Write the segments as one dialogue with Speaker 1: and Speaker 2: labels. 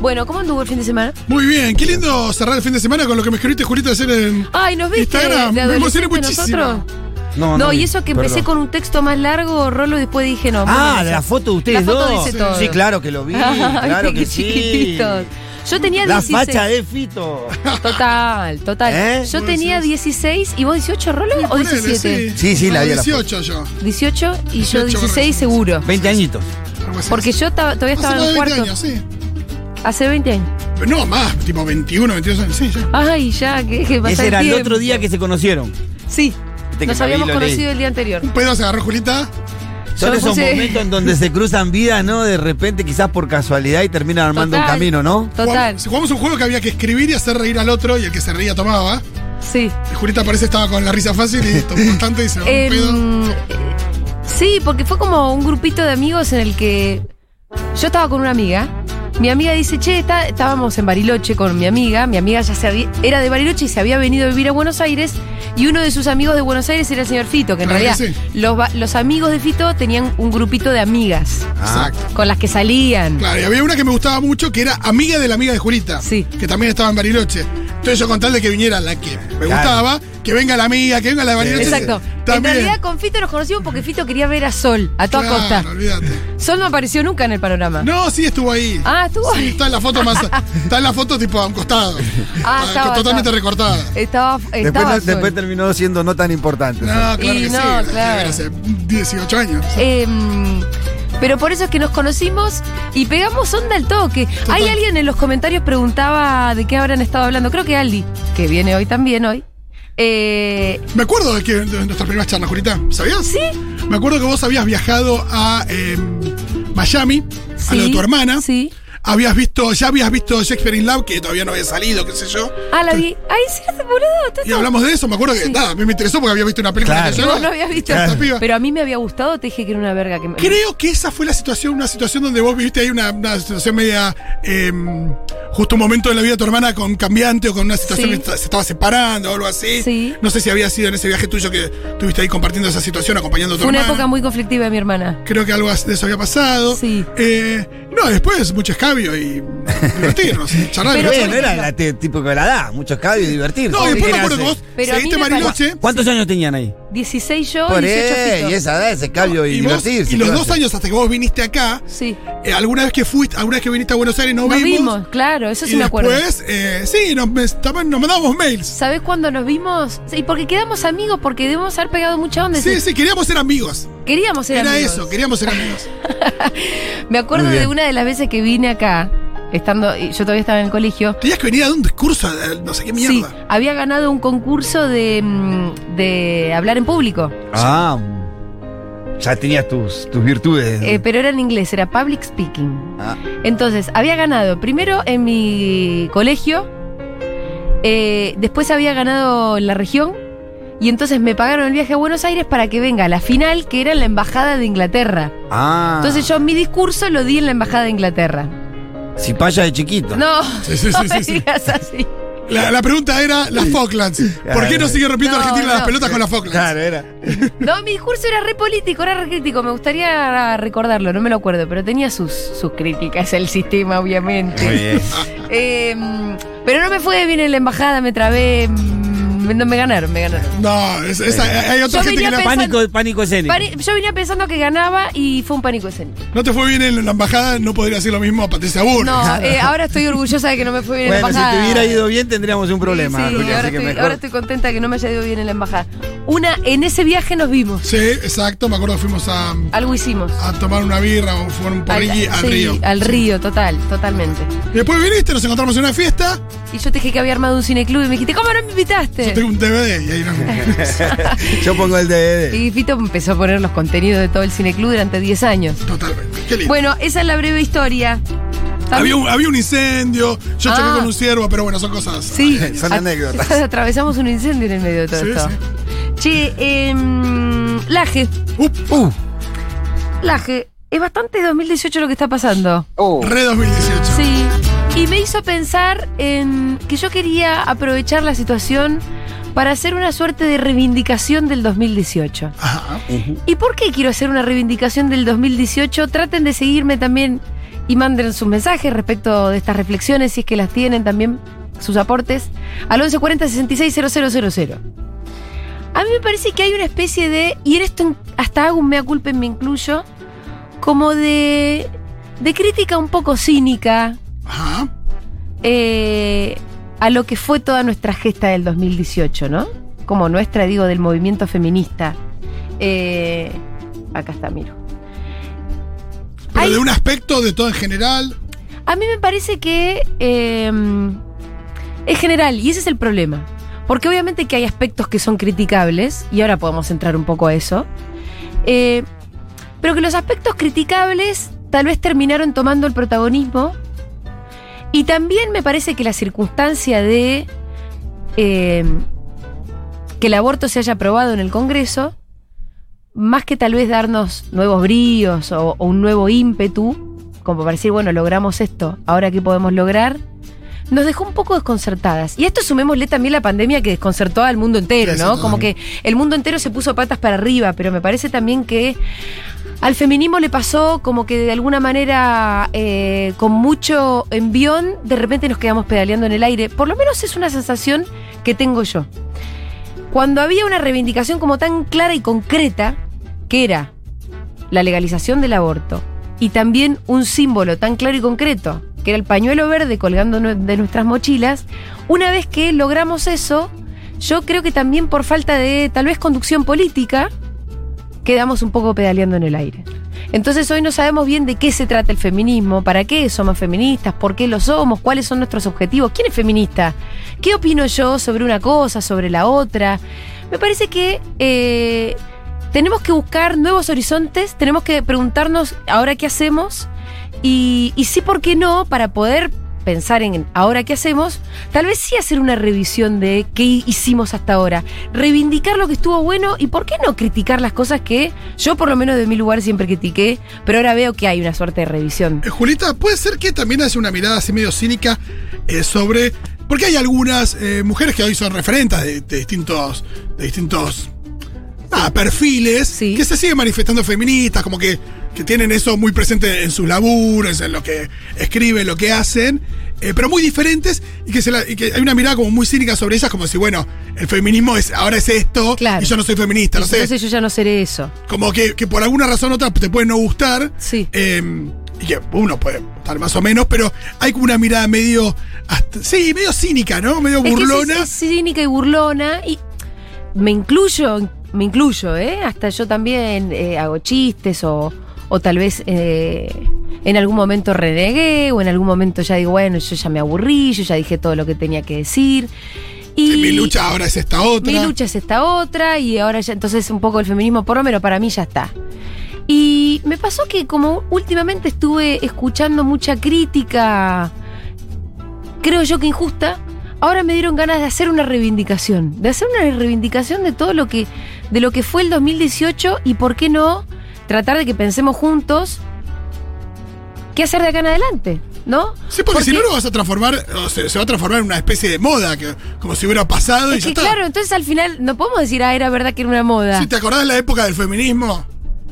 Speaker 1: Bueno, ¿cómo anduvo el fin de semana?
Speaker 2: Muy bien, qué lindo cerrar el fin de semana con lo que me escribiste, Julita, ayer en
Speaker 1: Ay, ¿nos viste
Speaker 2: Instagram.
Speaker 1: de
Speaker 2: Me emocioné muchísimo.
Speaker 1: nosotros?
Speaker 3: No,
Speaker 1: No, y eso que empecé
Speaker 3: perdón.
Speaker 1: con un texto más largo, Rolo, y después dije no.
Speaker 3: Ah, de la foto de ustedes
Speaker 1: La foto
Speaker 3: dos.
Speaker 1: dice todo.
Speaker 3: Sí, claro que lo vi. Claro
Speaker 1: qué
Speaker 3: que sí.
Speaker 1: chiquititos. Yo tenía
Speaker 3: La
Speaker 1: 16.
Speaker 3: facha de Fito.
Speaker 1: Total, total.
Speaker 3: ¿Eh?
Speaker 1: Yo tenía
Speaker 2: decís.
Speaker 1: 16 y vos 18, Rolo, o
Speaker 2: Ponele,
Speaker 1: 17.
Speaker 3: Sí, sí, la
Speaker 2: No,
Speaker 3: vi a la
Speaker 2: 18 yo.
Speaker 1: 18 y yo
Speaker 2: 18
Speaker 1: 16 seguro.
Speaker 3: 20 añitos.
Speaker 1: Porque yo todavía estaba en el
Speaker 2: 20
Speaker 1: cuarto.
Speaker 2: años, sí.
Speaker 1: Hace 20 años.
Speaker 2: No, más, tipo 21, 22 años, sí, ya.
Speaker 1: Ay, ya, que, que pasa
Speaker 3: Ese era el
Speaker 1: tiempo.
Speaker 3: otro día que se conocieron.
Speaker 1: Sí.
Speaker 3: Viste que
Speaker 1: Nos habíamos
Speaker 3: lo leí.
Speaker 1: conocido el día anterior.
Speaker 2: Un pedo se agarró Julita.
Speaker 3: Son
Speaker 1: Yo
Speaker 3: esos
Speaker 1: puse-
Speaker 3: momentos en donde se cruzan vidas, ¿no? De repente, quizás por casualidad, y terminan armando un camino, ¿no?
Speaker 1: Total.
Speaker 2: Jugamos, jugamos un juego que había que escribir y hacer reír al otro y el que se reía tomaba.
Speaker 1: Sí.
Speaker 2: Y Julita parece estaba con la risa fácil y tomó bastante y se agarró un pedo.
Speaker 1: Em, eh, sí, porque fue como un grupito de amigos en el que yo estaba con una amiga. Mi amiga dice, che, está- estábamos en Bariloche con mi amiga. Mi amiga ya se había- era de Bariloche y se había venido a vivir a Buenos Aires. Y uno de sus amigos de Buenos Aires era el señor Fito, que en
Speaker 2: que
Speaker 1: realidad
Speaker 2: sí.
Speaker 1: los, los amigos de Fito tenían un grupito de amigas
Speaker 3: Ah,
Speaker 2: Exacto.
Speaker 1: con las que salían.
Speaker 2: Claro, y había una que me gustaba mucho que era amiga de la amiga de Julita.
Speaker 1: Sí.
Speaker 2: Que también estaba en Bariloche. Entonces yo con tal de que viniera la que me
Speaker 3: Claro.
Speaker 2: gustaba, que venga la amiga, que venga la de Bariloche.
Speaker 1: Exacto.
Speaker 2: También.
Speaker 1: En realidad con Fito nos conocimos porque Fito quería ver a Sol, a toda
Speaker 2: Claro,
Speaker 1: costa.
Speaker 2: olvídate.
Speaker 1: Sol no apareció nunca en el panorama.
Speaker 2: No, sí estuvo ahí.
Speaker 1: Ah, estuvo
Speaker 2: Sí,
Speaker 1: ahí.
Speaker 2: está en la foto más. Está en la foto tipo a un costado.
Speaker 1: Ah,
Speaker 2: Está
Speaker 1: estaba,
Speaker 2: totalmente
Speaker 1: estaba.
Speaker 2: recortada.
Speaker 1: Estaba,
Speaker 3: después,
Speaker 1: estaba
Speaker 3: no-
Speaker 1: Sol.
Speaker 3: después terminó siendo no tan importante.
Speaker 2: No, claro
Speaker 1: Y
Speaker 2: que
Speaker 1: no,
Speaker 2: sí.
Speaker 1: claro.
Speaker 2: Hace 18 años.
Speaker 1: Em, pero por eso es que nos conocimos y pegamos onda al toque. Hay alguien en los comentarios preguntaba de qué habrán estado hablando. Creo que Aldi, que viene hoy también hoy. Eh,
Speaker 2: Me acuerdo de que de nuestra primera charla, Julita. ¿Sabías?
Speaker 1: Sí.
Speaker 2: Me acuerdo que vos habías viajado a eh, Miami, a lo de tu hermana.
Speaker 1: Sí.
Speaker 2: Habías visto, ya habías visto Shakespeare in Love, que todavía no había salido, qué sé yo.
Speaker 1: Ah, la vi. Ay, sí, boludo.
Speaker 2: Y hablamos de eso, me acuerdo que
Speaker 1: Sí.
Speaker 2: nada, a mí me interesó porque había visto una película
Speaker 3: Claro.
Speaker 2: que
Speaker 1: Y
Speaker 2: yo
Speaker 1: vos no habías visto.
Speaker 2: Esta piba.
Speaker 1: Pero a mí me había gustado, te dije que era una verga que me.
Speaker 2: Creo que esa fue la situación, una situación donde vos viviste ahí una, una situación media. eh, justo un momento de la vida de tu hermana con cambiante o con una situación
Speaker 1: Sí.
Speaker 2: que se estaba separando o algo así.
Speaker 1: Sí.
Speaker 2: No sé si había sido en ese viaje tuyo que estuviste ahí compartiendo esa situación, acompañando a tu
Speaker 1: Fue una
Speaker 2: hermana.
Speaker 1: época muy conflictiva de mi hermana.
Speaker 2: Creo que algo de eso había pasado.
Speaker 1: Sí.
Speaker 2: Eh, no, después mucho escabio y divertirnos, charlar.
Speaker 1: Pero-
Speaker 3: Bueno, era la te- tipo de la edad, muchos cabios y divertirse.
Speaker 2: no, y después me
Speaker 3: ¿Qué
Speaker 2: acuerdo que
Speaker 3: hace?
Speaker 2: vos
Speaker 1: Pero a mí
Speaker 2: seguiste
Speaker 1: me
Speaker 2: Mariloche.
Speaker 3: ¿Cuántos años tenían ahí?
Speaker 1: 16 yo
Speaker 3: Por
Speaker 1: y 18
Speaker 3: ahí,
Speaker 1: Fito.
Speaker 3: y esa edad, ese cambio y,
Speaker 2: Y, vos,
Speaker 3: divertirse.
Speaker 2: y los
Speaker 3: ¿qué va a
Speaker 2: dos
Speaker 3: hacer?
Speaker 2: años hasta que vos viniste acá,
Speaker 1: Sí.
Speaker 2: eh, alguna vez que fuiste, alguna vez que viniste a Buenos Aires no
Speaker 1: Nos
Speaker 2: vimos.
Speaker 1: vimos, claro, eso sí
Speaker 2: y
Speaker 1: me acuerdo.
Speaker 2: después, eh, sí, nos, me- nos mandábamos mails.
Speaker 1: ¿Sabés cuándo nos vimos? Y porque quedamos amigos, porque debemos haber pegado mucha onda.
Speaker 2: Sí, sí, queríamos ser amigos.
Speaker 1: Queríamos ser
Speaker 2: Era
Speaker 1: amigos.
Speaker 2: eso, queríamos ser amigos.
Speaker 1: Me acuerdo
Speaker 3: Muy
Speaker 1: de una de las veces que vine acá, estando, yo todavía estaba en el colegio.
Speaker 2: Tenías que venir a dar un discurso no sé qué
Speaker 1: Sí,
Speaker 2: mierda.
Speaker 1: había ganado un concurso de, mm, de hablar en público,
Speaker 3: Ah, ya tenías tus, tus virtudes.
Speaker 1: eh, pero era en inglés, era public speaking.
Speaker 3: Ah,
Speaker 1: Entonces, había ganado primero en mi colegio, eh, después había ganado en la región, y entonces me pagaron el viaje a Buenos Aires para que venga a la final, que era en la Embajada de Inglaterra.
Speaker 3: ah.
Speaker 1: Entonces yo mi discurso lo di en la Embajada de Inglaterra.
Speaker 3: Si paya de chiquito.
Speaker 1: No,
Speaker 2: Sí, sí,
Speaker 1: no
Speaker 2: sí,
Speaker 1: me
Speaker 2: sí, sí.
Speaker 1: digas así.
Speaker 2: La, la pregunta era las Falklands. ¿Por qué no sigue rompiendo
Speaker 1: No,
Speaker 2: Argentina las
Speaker 1: no.
Speaker 2: pelotas con las Falklands?
Speaker 3: Claro, era.
Speaker 1: No, mi discurso era re político, era re crítico. Me gustaría recordarlo, no me lo acuerdo, pero tenía sus, sus críticas al sistema, obviamente.
Speaker 3: Muy bien.
Speaker 1: Eh, pero no me fue bien en la embajada, me trabé. No me ganaron, me ganaron.
Speaker 2: No, es- hay otra
Speaker 1: Yo
Speaker 2: gente que
Speaker 1: venía pensando-
Speaker 3: Pánico, pánico escénico.
Speaker 1: Pari- Yo venía pensando que ganaba y fue un pánico escénico.
Speaker 2: no te fue bien en la embajada, no podría decir lo mismo a Patricia Burr.
Speaker 1: No, eh, ahora estoy orgullosa de que no me fue bien en
Speaker 3: Bueno,
Speaker 1: la
Speaker 3: si
Speaker 1: embajada.
Speaker 3: te hubiera ido bien tendríamos un problema.
Speaker 1: Sí, sí,
Speaker 3: Julia,
Speaker 1: ahora,
Speaker 3: así que
Speaker 1: estoy,
Speaker 3: mejor.
Speaker 1: ahora estoy contenta de que no me haya ido bien en la embajada. Una, en ese viaje nos vimos.
Speaker 2: Sí, exacto. Me acuerdo que fuimos a,
Speaker 1: Algo hicimos.
Speaker 2: a tomar una birra o fumar un porrilli al,
Speaker 1: sí,
Speaker 2: río.
Speaker 1: Al río, total, totalmente.
Speaker 2: Y después viniste, nos encontramos en una fiesta.
Speaker 1: Y yo te dije que había armado un cineclub y me dijiste, ¿cómo no me invitaste?
Speaker 2: Yo tengo un DVD y ahí nos.
Speaker 3: Yo pongo el DVD.
Speaker 1: Y Fito empezó a poner los contenidos de todo el cineclub durante 10 años.
Speaker 2: Totalmente. Qué lindo.
Speaker 1: Bueno, esa es la breve historia.
Speaker 2: había, un, había un incendio, yo choqué
Speaker 1: Ah.
Speaker 2: con un ciervo, pero bueno, son cosas.
Speaker 1: Sí,
Speaker 3: Son anécdotas.
Speaker 1: Atravesamos un incendio en el medio de todo
Speaker 2: Sí,
Speaker 1: esto.
Speaker 2: sí.
Speaker 1: Che, em, Laje,
Speaker 3: Uh,
Speaker 1: Laje, es bastante 2018 lo que está pasando.
Speaker 2: re 2018.
Speaker 1: Sí. Y me hizo pensar en que yo quería aprovechar la situación para hacer una suerte de reivindicación del 2018.
Speaker 2: Ajá.
Speaker 1: ¿Y por qué quiero hacer una reivindicación del 2018? Traten de seguirme también y manden sus mensajes respecto de estas reflexiones, si es que las tienen también, sus aportes, al 1140 660000. A mí me parece que hay una especie de, y en esto hasta hago un mea culpa, me incluyo, como de, de crítica un poco cínica eh, a lo que fue toda nuestra gesta del 2018, ¿no? Como nuestra, digo, del movimiento feminista. Eh, acá está, miro.
Speaker 2: Pero
Speaker 1: Hay-
Speaker 2: de un aspecto, de todo en general.
Speaker 1: A mí me parece que eh, es general, y ese es el problema. Porque obviamente que hay aspectos que son criticables, y ahora podemos entrar un poco a eso. eh, pero que los aspectos criticables tal vez terminaron tomando el protagonismo. Y también me parece que la circunstancia de eh, que el aborto se haya aprobado en el Congreso, más que tal vez darnos nuevos bríos o, o un nuevo ímpetu, como para decir, bueno, logramos esto, ahora qué podemos lograr, nos dejó un poco desconcertadas. Y a esto sumémosle también la pandemia que desconcertó al mundo entero, ¿no? Como que el mundo entero se puso patas para arriba, pero me parece también que al feminismo le pasó como que de alguna manera, eh, con mucho envión, de repente nos quedamos pedaleando en el aire. Por lo menos es una sensación que tengo yo. Cuando había una reivindicación como tan clara y concreta, que era la legalización del aborto, y también un símbolo tan claro y concreto, que era el pañuelo verde colgando de nuestras mochilas, una vez que logramos eso, yo creo que también por falta de tal vez conducción política, quedamos un poco pedaleando en el aire. Entonces hoy no sabemos bien de qué se trata el feminismo, para qué somos feministas, por qué lo somos, cuáles son nuestros objetivos, quién es feminista, qué opino yo sobre una cosa, sobre la otra. Me parece que eh, tenemos que buscar nuevos horizontes, tenemos que preguntarnos ahora qué hacemos y, y sí, ¿por qué no? Para poder pensar en ahora qué hacemos, tal vez sí hacer una revisión de qué hicimos hasta ahora, reivindicar lo que estuvo bueno y por qué no criticar las cosas que yo por lo menos de mi lugar siempre critiqué, pero ahora veo que hay una suerte de revisión.
Speaker 2: Eh, Julita, puede ser que también hace una mirada así medio cínica eh, sobre. Porque hay algunas eh, mujeres que hoy son referentes de, de distintos. de distintos. ah, perfiles
Speaker 1: Sí.
Speaker 2: que se siguen manifestando feministas, como que, que tienen eso muy presente en sus laburos, en lo que escriben, lo que hacen, eh, pero muy diferentes y que, se la- y que hay una mirada como muy cínica sobre ellas, como si, bueno, el feminismo es ahora es esto
Speaker 1: Claro.
Speaker 2: y yo no soy feminista, no sé.
Speaker 1: Entonces yo ya no seré eso.
Speaker 2: Como que, que por alguna razón u otra te puede no gustar.
Speaker 1: Sí.
Speaker 2: eh, y que uno puede gustar más o menos, pero hay como una mirada medio. hasta- sí, medio cínica, ¿no? Medio
Speaker 1: Es que
Speaker 2: burlona.
Speaker 1: sí, sí, cínica y burlona. Y me incluyo, me incluyo, ¿eh? Hasta yo también eh, hago chistes o, o tal vez eh, en algún momento renegué o en algún momento ya digo, bueno, yo ya me aburrí, yo ya dije todo lo que tenía que decir. Y
Speaker 2: Sí, mi lucha ahora es esta otra.
Speaker 1: mi lucha es esta otra y ahora ya entonces un poco el feminismo por lo menos para mí ya está. Y me pasó que como últimamente estuve escuchando mucha crítica, creo yo que injusta, ahora me dieron ganas de hacer una reivindicación, de hacer una reivindicación de todo lo que de lo que fue el 2018 y por qué no tratar de que pensemos juntos qué hacer de acá en adelante, ¿no?
Speaker 2: Sí, porque, si no lo vas a transformar, o se, se va a transformar en una especie de moda, que, como si hubiera pasado y
Speaker 1: es
Speaker 2: ya
Speaker 1: que
Speaker 2: está.
Speaker 1: claro, entonces al final no podemos decir, ah, era verdad que era una moda.
Speaker 2: Si te acordás de la época del feminismo,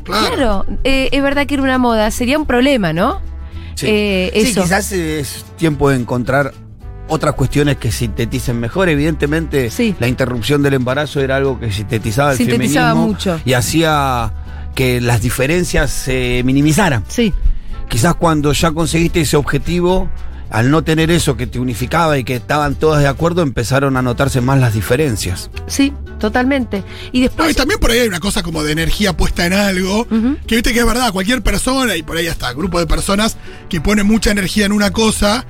Speaker 2: claro.
Speaker 1: Claro, eh, es verdad que era una moda, sería un problema, ¿no?
Speaker 3: Sí.
Speaker 1: Eh,
Speaker 3: Sí,
Speaker 1: eso.
Speaker 3: quizás es tiempo de encontrar otras cuestiones que sinteticen mejor. Evidentemente,
Speaker 1: Sí.
Speaker 3: la interrupción del embarazo era algo que sintetizaba el
Speaker 1: Sintetizaba
Speaker 3: feminismo
Speaker 1: mucho.
Speaker 3: y hacía que las diferencias se minimizaran.
Speaker 1: Sí,
Speaker 3: Quizás cuando ya conseguiste ese objetivo, al no tener eso que te unificaba y que estaban todas de acuerdo, empezaron a notarse más las diferencias.
Speaker 1: sí, totalmente. Y
Speaker 2: No,
Speaker 1: después.
Speaker 2: y también por ahí hay una cosa como de energía puesta en algo, que viste que es verdad, cualquier persona, y por ahí hasta grupo de personas que pone mucha energía en una cosa,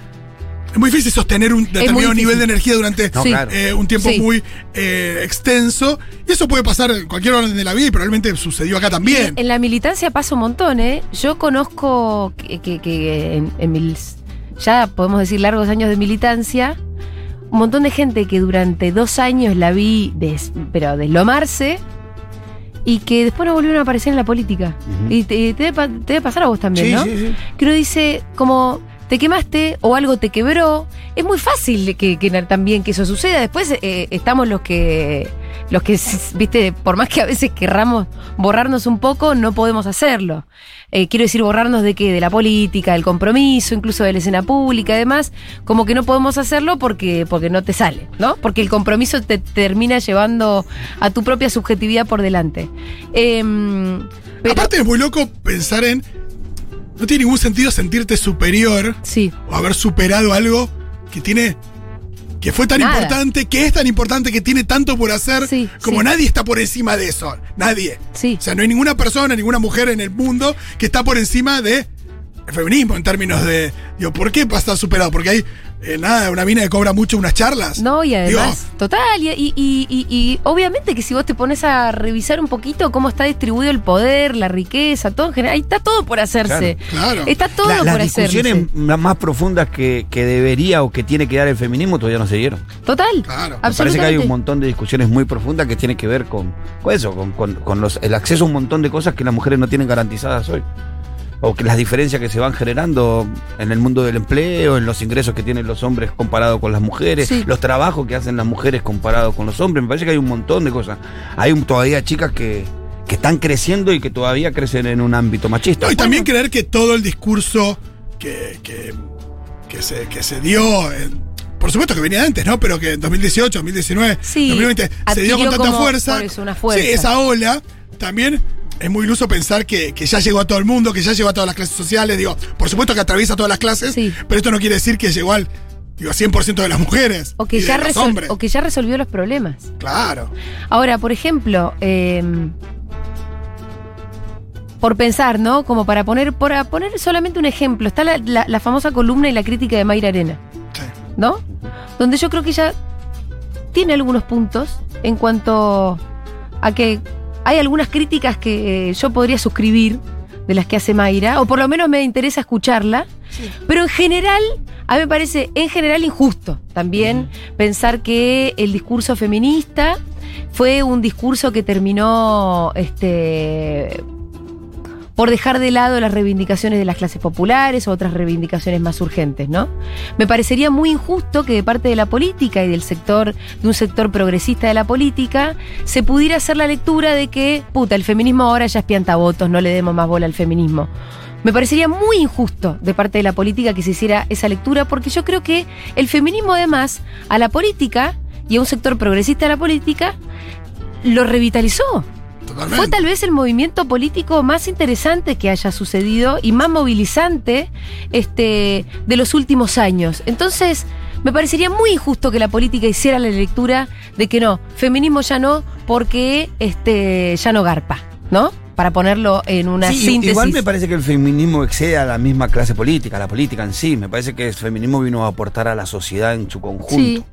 Speaker 2: es muy difícil sostener un determinado nivel de energía durante
Speaker 3: No,
Speaker 1: Sí.
Speaker 3: claro.
Speaker 2: eh, un tiempo
Speaker 1: Sí.
Speaker 2: muy eh, extenso. Y eso puede pasar en cualquier orden de la vida y probablemente sucedió acá también.
Speaker 1: En la militancia pasa un montón, ¿eh? Yo conozco que, que- que en, en mis, ya podemos decir, largos años de militancia, un montón de gente que durante dos años la vi, des- pero deslomarse, y que después no volvieron a aparecer en la política. Y te, te debe, pa- te debe pasar a vos también,
Speaker 3: Sí,
Speaker 1: ¿no?
Speaker 3: sí, sí.
Speaker 1: que uno dice como te quemaste o algo te quebró. Es muy fácil que, también que eso suceda. Después eh, estamos los que, los que, viste, por más que a veces querramos borrarnos un poco, no podemos hacerlo. Eh, quiero decir, borrarnos de qué, de la política, del compromiso, incluso de la escena pública y demás, como que no podemos hacerlo porque, porque no te sale, ¿no? Porque el compromiso te termina llevando a tu propia subjetividad por delante. Em,
Speaker 2: Aparte es muy loco pensar en no tiene ningún sentido sentirte superior
Speaker 1: sí.
Speaker 2: o haber superado algo que tiene. que fue tan importante, que es tan importante, que tiene tanto por hacer, como nadie está por encima de eso. Nadie. O sea, no hay ninguna persona, ninguna mujer en el mundo que está por encima de el feminismo en términos de. Digo, ¿por qué estar superado? Porque hay eh, nada, una mina que cobra mucho unas charlas.
Speaker 1: No, y además, total, y, obviamente que si vos te pones a revisar un poquito cómo está distribuido el poder, la riqueza, todo en general, ahí está todo por hacerse.
Speaker 2: Claro,
Speaker 1: Está todo por hacerse. Las
Speaker 3: discusiones más profundas que, debería o que tiene que dar el feminismo todavía no se dieron.
Speaker 1: Total.
Speaker 2: Claro.
Speaker 3: Me parece que hay un montón de discusiones muy profundas que tienen que ver con, eso, con, los, el acceso a un montón de cosas que las mujeres no tienen garantizadas hoy o que las diferencias que se van generando en el mundo del empleo, en los ingresos que tienen los hombres comparado con las mujeres, los trabajos que hacen las mujeres comparado con los hombres. Me parece que hay un montón de cosas. Hay todavía chicas que, están creciendo y que todavía crecen en un ámbito machista.
Speaker 2: y también creer que todo el discurso que, que, se, que se dio... por supuesto que venía antes, ¿no? Pero que en 2018, 2019, 2020 se dio con tanta fuerza.
Speaker 1: fuerza.
Speaker 2: Sí, esa ola también es muy iluso pensar que, ya llegó a todo el mundo, que ya llegó a todas las clases sociales. Digo, por supuesto que atraviesa todas las clases, pero esto no quiere decir que llegó al digo, 100% de las mujeres.
Speaker 1: O que, ya o que ya resolvió los problemas.
Speaker 2: Claro.
Speaker 1: Ahora, por ejemplo, em, por pensar, ¿no? Como para poner, por poner solamente un ejemplo, está la, famosa columna y la crítica de Mayra Arena. ¿No? Donde yo creo que ella tiene algunos puntos en cuanto a que hay algunas críticas que eh, yo podría suscribir de las que hace Mayra, o por lo menos me interesa escucharla, pero en general, a mí me parece en general injusto también pensar que el discurso feminista fue un discurso que terminó este, por dejar de lado las reivindicaciones de las clases populares o otras reivindicaciones más urgentes, ¿no? Me parecería muy injusto que de parte de la política y del sector, de un sector progresista de la política, se pudiera hacer la lectura de que, puta, el feminismo ahora ya es piantavotos, no le demos más bola al feminismo. Me parecería muy injusto de parte de la política que se hiciera esa lectura, porque yo creo que el feminismo, además, a la política y a un sector progresista de la política, lo revitalizó. Fue tal vez el movimiento político más interesante que haya sucedido y más movilizante este, de los últimos años. Entonces, me parecería muy injusto que la política hiciera la lectura de que no, feminismo ya no, porque este, ya no garpa, ¿no? Para ponerlo en una sí, síntesis.
Speaker 3: Igual me parece que el feminismo excede a la misma clase política, a la política en sí. Me parece que el feminismo vino a aportar a la sociedad en su conjunto.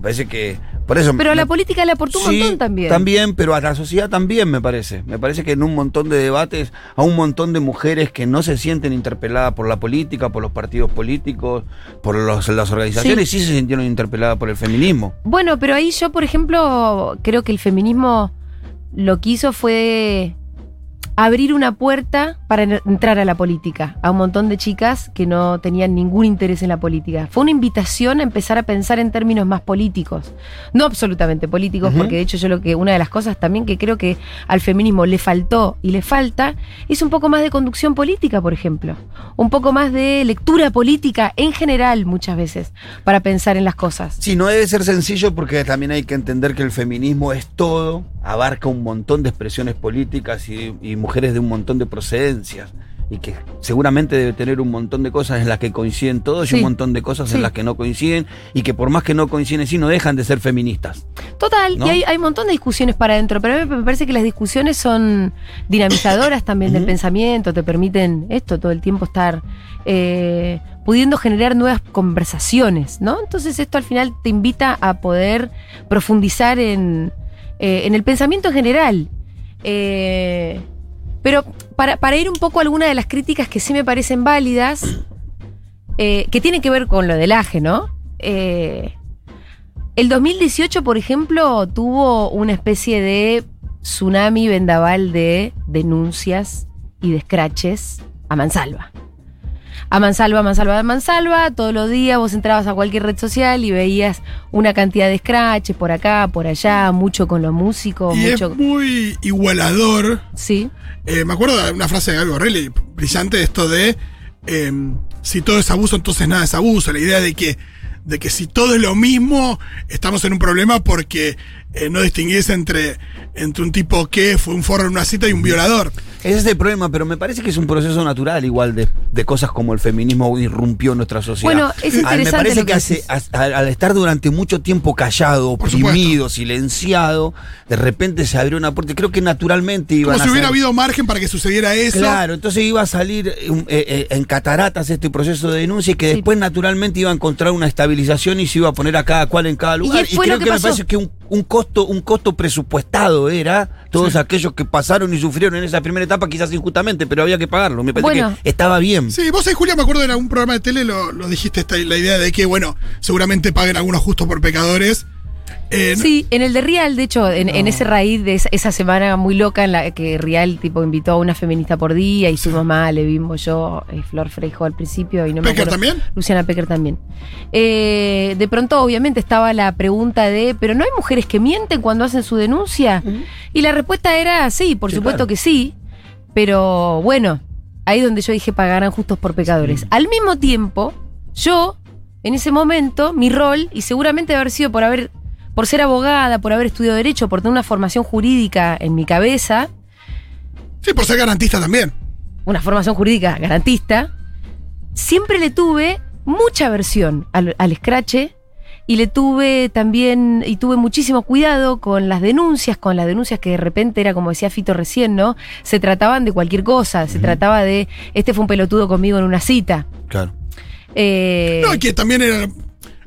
Speaker 3: Me parece que. Por eso
Speaker 1: pero a la política le aportó un montón también.
Speaker 3: También, pero a la sociedad también, me parece. Me parece que en un montón de debates, a un montón de mujeres que no se sienten interpeladas por la política, por los partidos políticos, por las organizaciones, sí. sí se sintieron interpeladas por el feminismo.
Speaker 1: Bueno, pero ahí yo, por ejemplo, creo que el feminismo lo que hizo fue abrir una puerta para entrar a la política a un montón de chicas que no tenían ningún interés en la política. Fue una invitación a empezar a pensar en términos más políticos, no absolutamente políticos, porque de hecho yo lo que una de las cosas también que creo que al feminismo le faltó y le falta es un poco más de conducción política, por ejemplo, un poco más de lectura política en general muchas veces para pensar en las cosas.
Speaker 3: Sí, no debe ser sencillo porque también hay que entender que el feminismo es todo, abarca un montón de expresiones políticas y, y mujeres de un montón de procedencias y que seguramente debe tener un montón de cosas en las que coinciden todos y un montón de cosas en las que no coinciden y que por más que no coinciden sí no dejan de ser feministas.
Speaker 1: Total, y hay, hay, un montón de discusiones para adentro, pero a mí me parece que las discusiones son dinamizadoras también del pensamiento, te permiten esto, todo el tiempo estar eh, pudiendo generar nuevas conversaciones, ¿no? Entonces esto al final te invita a poder profundizar en, eh, en el pensamiento en general. Eh, pero para, ir un poco a alguna de las críticas que sí me parecen válidas, eh, que tienen que ver con lo del AGE, ¿no? El 2018, por ejemplo, tuvo una especie de tsunami vendaval de denuncias y de scratches a mansalva. A mansalva, mansalva, a mansalva. Todos los días vos entrabas a cualquier red social y veías una cantidad de scratches por acá, por allá, mucho con los músicos,
Speaker 2: Y
Speaker 1: mucho.
Speaker 2: es muy igualador.
Speaker 1: Sí.
Speaker 2: Eh, me acuerdo de una frase de Gaby Borrelli, brillante, esto de eh, si todo es abuso, entonces nada es abuso. La idea de que, de que si todo es lo mismo, estamos en un problema porque eh, no distinguís entre, entre un tipo que fue un forro en una cita y un violador.
Speaker 3: Ese es el problema, pero me parece que es un proceso natural igual de, de cosas como el feminismo irrumpió en nuestra sociedad.
Speaker 1: Bueno, es
Speaker 3: Ah, me
Speaker 1: interesante
Speaker 3: parece
Speaker 1: lo
Speaker 3: que
Speaker 1: que
Speaker 3: hace- al, al estar durante mucho tiempo callado, oprimido, silenciado, de repente se abrió una puerta. y Creo que naturalmente
Speaker 2: Como
Speaker 3: a
Speaker 2: si hubiera habido margen para que sucediera eso.
Speaker 3: Claro, entonces iba a salir eh, un- eh, eh, en cataratas este proceso de denuncia y que
Speaker 1: Sí.
Speaker 3: después naturalmente iba a encontrar una estabilización y se iba a poner a cada cual en cada lugar. Y,
Speaker 1: fue
Speaker 3: creo
Speaker 1: lo que
Speaker 3: que, me parece que un, un costo, un costo presupuestado era todos aquellos que pasaron y sufrieron en esa primera etapa, quizás injustamente, pero había que pagarlo. Me parece
Speaker 1: Bueno.
Speaker 3: que estaba bien.
Speaker 2: Sí, vos ahí, Julia, me acuerdo en algún programa de tele lo, lo dijiste esta, la idea de que, bueno, seguramente paguen algunos justos por pecadores. No-
Speaker 1: Sí, en el de Rial, de hecho, en, en ese raíz de esa, esa semana muy loca en la que Rial tipo invitó a una feminista por día y fuimos mal, le vimos yo, eh, Flor Freijo al principio y no me
Speaker 2: ¿Pecker
Speaker 1: acuerdo-
Speaker 2: también?
Speaker 1: Luciana Pecker también. Eh, de pronto, obviamente, estaba la pregunta de, ¿pero no hay mujeres que mienten cuando hacen su denuncia? Y la respuesta era sí, por
Speaker 3: Sí,
Speaker 1: supuesto
Speaker 3: claro.
Speaker 1: que sí, pero bueno, ahí donde yo dije pagarán justos por pecadores. Al mismo tiempo, yo, en ese momento, mi rol, y seguramente debe haber sido por haber, por ser abogada, por haber estudiado Derecho, por tener una formación jurídica en mi cabeza,
Speaker 2: Sí, por ser garantista también.
Speaker 1: una formación jurídica garantista, siempre le tuve mucha aversión al, al escrache y le tuve también, y tuve muchísimo cuidado con las denuncias, con las denuncias que de repente era, como decía Fito recién, ¿no? Se trataban de cualquier cosa, se trataba de, este fue un pelotudo conmigo en una cita.
Speaker 3: Claro.
Speaker 1: Eh,
Speaker 2: No, y que también era.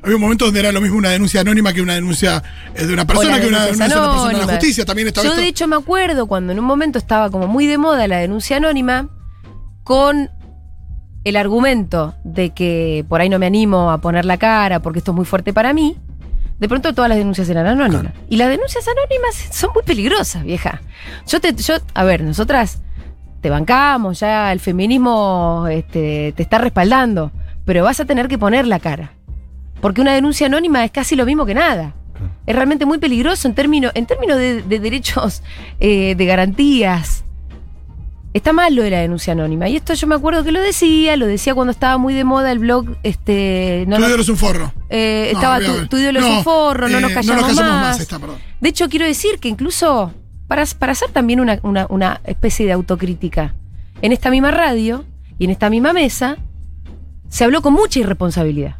Speaker 2: Había un momento donde era lo mismo una denuncia anónima que una denuncia eh, de una persona, que una,
Speaker 1: denuncias
Speaker 2: una sola persona de la justicia. También estaba
Speaker 1: Yo
Speaker 2: esto.
Speaker 1: de hecho me acuerdo cuando en un momento estaba como muy de moda la denuncia anónima con el argumento de que por ahí no me animo a poner la cara porque esto es muy fuerte para mí. De pronto todas las denuncias eran anónimas. Y las denuncias anónimas son muy peligrosas, vieja. Yo te, yo, a ver, nosotras te bancamos, ya el feminismo este, te está respaldando, pero vas a tener que poner la cara. Porque una denuncia anónima es casi lo mismo que nada. Es realmente muy peligroso en términos, en términos de, de derechos, eh, de garantías. Está mal lo de la denuncia anónima. Y esto yo me acuerdo que lo decía, lo decía cuando estaba muy de moda el blog, este, no
Speaker 2: Tu
Speaker 1: nos-
Speaker 2: ídolo es un forro.
Speaker 1: eh,
Speaker 2: No,
Speaker 1: estaba tu, tu ídolo es un forro, no
Speaker 2: eh,
Speaker 1: nos callamos, más.
Speaker 2: ahí está, perdón.
Speaker 1: De hecho, quiero decir que incluso para, para hacer también una, una- una especie de autocrítica, en esta misma radio y en esta misma mesa, se habló con mucha irresponsabilidad.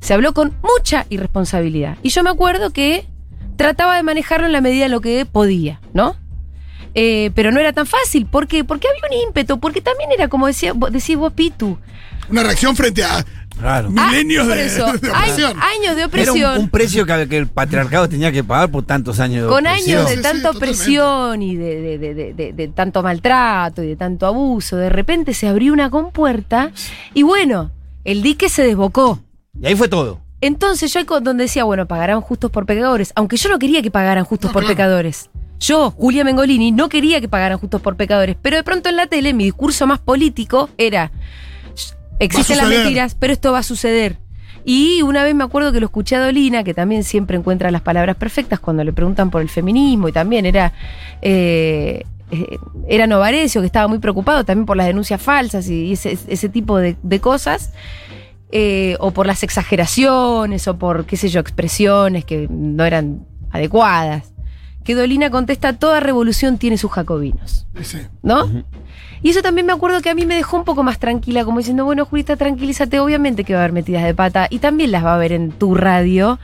Speaker 1: Se habló con mucha irresponsabilidad. Y yo me acuerdo que trataba de manejarlo en la medida de lo que podía, ¿no? Eh, pero no era tan fácil. ¿Por qué? Porque había un ímpetu, porque también era como decía, vos- decís vos, Pitu.
Speaker 2: Una reacción frente a
Speaker 3: Claro.
Speaker 2: milenios
Speaker 1: Ah, por
Speaker 2: de, opresión.
Speaker 1: años de
Speaker 3: Era
Speaker 1: opresión.
Speaker 3: un, un precio que, que el patriarcado tenía que pagar por tantos años de
Speaker 1: con
Speaker 3: opresión.
Speaker 1: años de
Speaker 2: Sí, sí,
Speaker 1: tanta
Speaker 2: totalmente.
Speaker 1: opresión y de, de- de- de- de- de tanto maltrato y de tanto abuso, de repente se abrió una compuerta y bueno, el dique se desbocó.
Speaker 3: Y ahí fue todo.
Speaker 1: Entonces yo ahí con- donde decía, bueno, pagarán justos por pecadores, aunque yo no quería que pagaran justos
Speaker 2: No,
Speaker 1: por
Speaker 2: claro.
Speaker 1: pecadores. Yo, Julia Mengolini, no quería que pagaran justos por pecadores, pero de pronto en la tele mi discurso más político era, existen las mentiras, pero esto va a suceder. Y una vez me acuerdo que lo escuché a Dolina, que también siempre encuentra las palabras perfectas cuando le preguntan por el feminismo, y también era, eh, eh, era Novarecio, que estaba muy preocupado también por las denuncias falsas y ese, ese tipo de, de cosas eh, o por las exageraciones, o por, qué sé yo, expresiones que no eran adecuadas. Que Dolina contesta, toda revolución tiene sus jacobinos,
Speaker 2: Sí.
Speaker 1: ¿no? Y eso también me acuerdo que a mí me dejó un poco más tranquila, como diciendo, bueno, Julita, tranquilízate, obviamente que va a haber metidas de pata, y también las va a haber en tu radio,